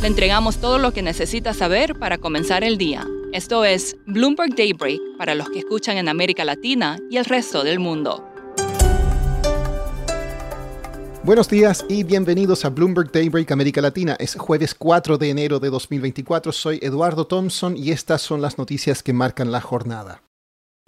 Le entregamos todo lo que necesita saber para comenzar el día. Esto es Bloomberg Daybreak para los que escuchan en América Latina y el resto del mundo. Buenos días y bienvenidos a Bloomberg Daybreak América Latina. Es jueves 4 de enero de 2024. Soy Eduardo Thompson y estas son las noticias que marcan la jornada.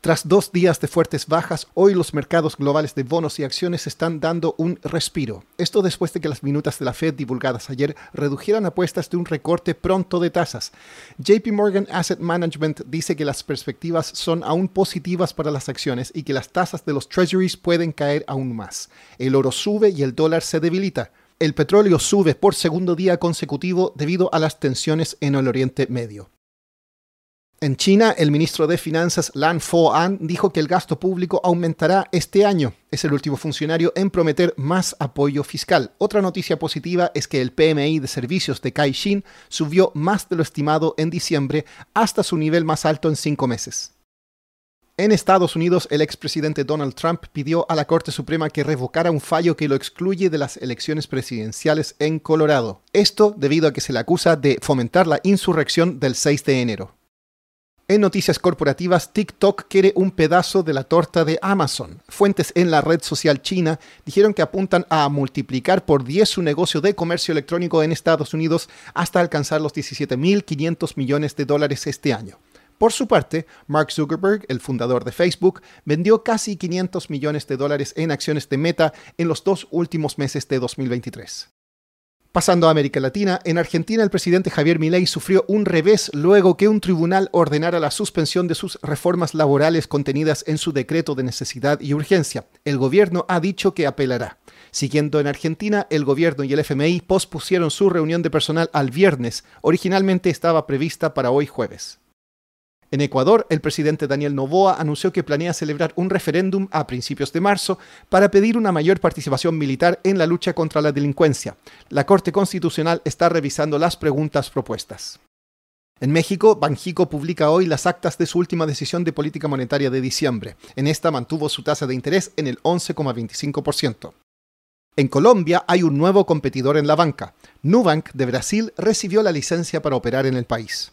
Tras dos días de fuertes bajas, hoy los mercados globales de bonos y acciones están dando un respiro. Esto después de que las minutas de la Fed divulgadas ayer redujeran apuestas de un recorte pronto de tasas. JP Morgan Asset Management dice que las perspectivas son aún positivas para las acciones y que las tasas de los treasuries pueden caer aún más. El oro sube y el dólar se debilita. El petróleo sube por segundo día consecutivo debido a las tensiones en el Oriente Medio. En China, el ministro de Finanzas Lan Fo-an dijo que el gasto público aumentará este año. Es el último funcionario en prometer más apoyo fiscal. Otra noticia positiva es que el PMI de servicios de Caixin subió más de lo estimado en diciembre hasta su nivel más alto en cinco meses. En Estados Unidos, el expresidente Donald Trump pidió a la Corte Suprema que revocara un fallo que lo excluye de las elecciones presidenciales en Colorado. Esto debido a que se le acusa de fomentar la insurrección del 6 de enero. En noticias corporativas, TikTok quiere un pedazo de la torta de Amazon. Fuentes en la red social china dijeron que apuntan a multiplicar por 10 su negocio de comercio electrónico en Estados Unidos hasta alcanzar los 17.500 millones de dólares este año. Por su parte, Mark Zuckerberg, el fundador de Facebook, vendió casi 500 millones de dólares en acciones de Meta en los dos últimos meses de 2023. Pasando a América Latina, en Argentina el presidente Javier Milei sufrió un revés luego que un tribunal ordenara la suspensión de sus reformas laborales contenidas en su decreto de necesidad y urgencia. El gobierno ha dicho que apelará. Siguiendo en Argentina, el gobierno y el FMI pospusieron su reunión de personal al viernes. Originalmente estaba prevista para hoy jueves. En Ecuador, el presidente Daniel Novoa anunció que planea celebrar un referéndum a principios de marzo para pedir una mayor participación militar en la lucha contra la delincuencia. La Corte Constitucional está revisando las preguntas propuestas. En México, Banjico publica hoy las actas de su última decisión de política monetaria de diciembre. En esta mantuvo su tasa de interés en el 11,25%. En Colombia hay un nuevo competidor en la banca. Nubank de Brasil recibió la licencia para operar en el país.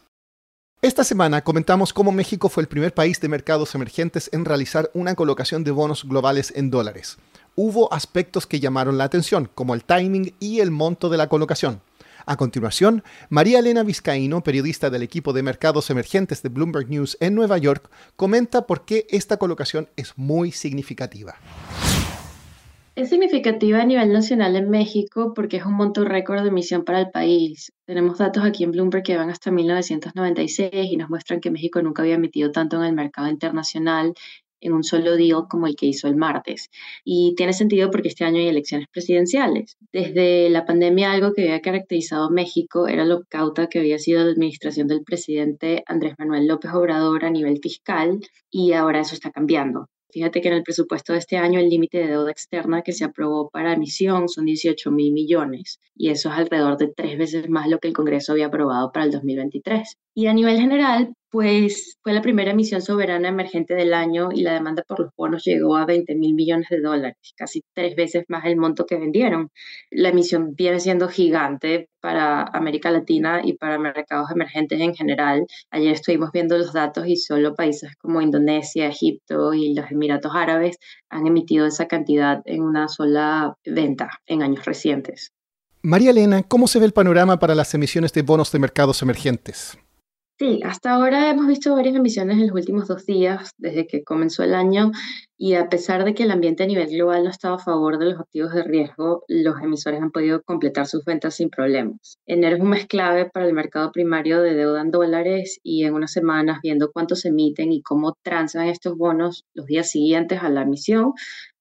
Esta semana comentamos cómo México fue el primer país de mercados emergentes en realizar una colocación de bonos globales en dólares. Hubo aspectos que llamaron la atención, como el timing y el monto de la colocación. A continuación, María Elena Vizcaíno, periodista del equipo de mercados emergentes de Bloomberg News en Nueva York, comenta por qué esta colocación es muy significativa. Es significativa a nivel nacional en México porque es un monto récord de emisión para el país. Tenemos datos aquí en Bloomberg que van hasta 1996 y nos muestran que México nunca había emitido tanto en el mercado internacional en un solo deal como el que hizo el martes. Y tiene sentido porque este año hay elecciones presidenciales. Desde la pandemia algo que había caracterizado México era lo cauta que había sido la administración del presidente Andrés Manuel López Obrador a nivel fiscal y ahora eso está cambiando. Fíjate que en el presupuesto de este año el límite de deuda externa que se aprobó para emisión son 18 mil millones y eso es alrededor de tres veces más lo que el Congreso había aprobado para el 2023. Y a nivel general, pues fue la primera emisión soberana emergente del año y la demanda por los bonos llegó a 20 mil millones de dólares, casi tres veces más el monto que vendieron. La emisión viene siendo gigante para América Latina y para mercados emergentes en general. Ayer estuvimos viendo los datos y solo países como Indonesia, Egipto y los Emiratos Árabes han emitido esa cantidad en una sola venta en años recientes. María Elena, ¿cómo se ve el panorama para las emisiones de bonos de mercados emergentes? Sí, hasta ahora hemos visto varias emisiones en los últimos dos días, desde que comenzó el año, y a pesar de que el ambiente a nivel global no estaba a favor de los activos de riesgo, los emisores han podido completar sus ventas sin problemas. Enero es un mes clave para el mercado primario de deuda en dólares y en unas semanas, viendo cuántos se emiten y cómo transan estos bonos los días siguientes a la emisión,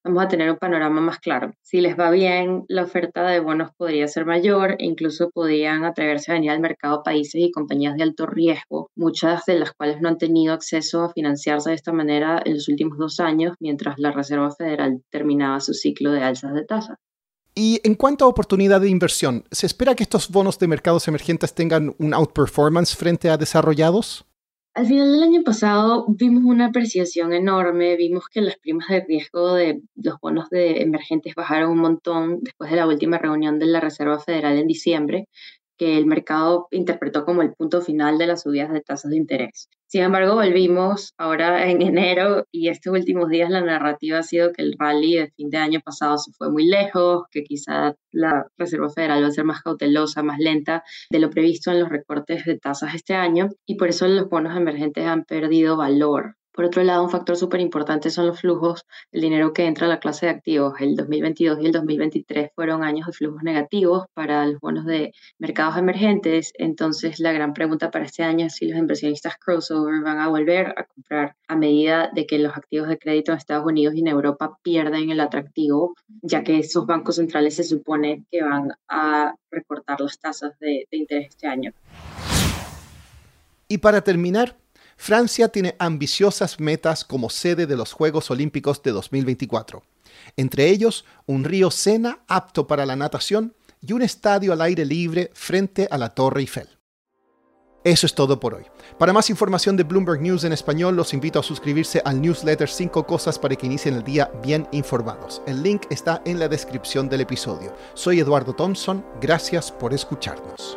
vamos a tener un panorama más claro. Si les va bien, la oferta de bonos podría ser mayor e incluso podrían atreverse a venir al mercado países y compañías de alto riesgo, muchas de las cuales no han tenido acceso a financiarse de esta manera en los últimos dos años mientras la Reserva Federal terminaba su ciclo de alzas de tasa. Y en cuanto a oportunidad de inversión, ¿se espera que estos bonos de mercados emergentes tengan un outperformance frente a desarrollados? Al final del año pasado vimos una apreciación enorme, vimos que las primas de riesgo de los bonos de emergentes bajaron un montón después de la última reunión de la Reserva Federal en diciembre que el mercado interpretó como el punto final de las subidas de tasas de interés. Sin embargo, volvimos ahora en enero y estos últimos días la narrativa ha sido que el rally de fin de año pasado se fue muy lejos, que quizá la Reserva Federal va a ser más cautelosa, más lenta de lo previsto en los recortes de tasas este año y por eso los bonos emergentes han perdido valor por otro lado, un factor súper importante son los flujos, el dinero que entra a la clase de activos. El 2022 y el 2023 fueron años de flujos negativos para los bonos de mercados emergentes. Entonces, la gran pregunta para este año es si los inversionistas crossover van a volver a comprar a medida de que los activos de crédito en Estados Unidos y en Europa pierden el atractivo, ya que esos bancos centrales se supone que van a recortar las tasas de, de interés este año. Y para terminar, Francia tiene ambiciosas metas como sede de los Juegos Olímpicos de 2024. Entre ellos, un río Sena apto para la natación y un estadio al aire libre frente a la Torre Eiffel. Eso es todo por hoy. Para más información de Bloomberg News en español, los invito a suscribirse al newsletter 5 cosas para que inicien el día bien informados. El link está en la descripción del episodio. Soy Eduardo Thompson, gracias por escucharnos.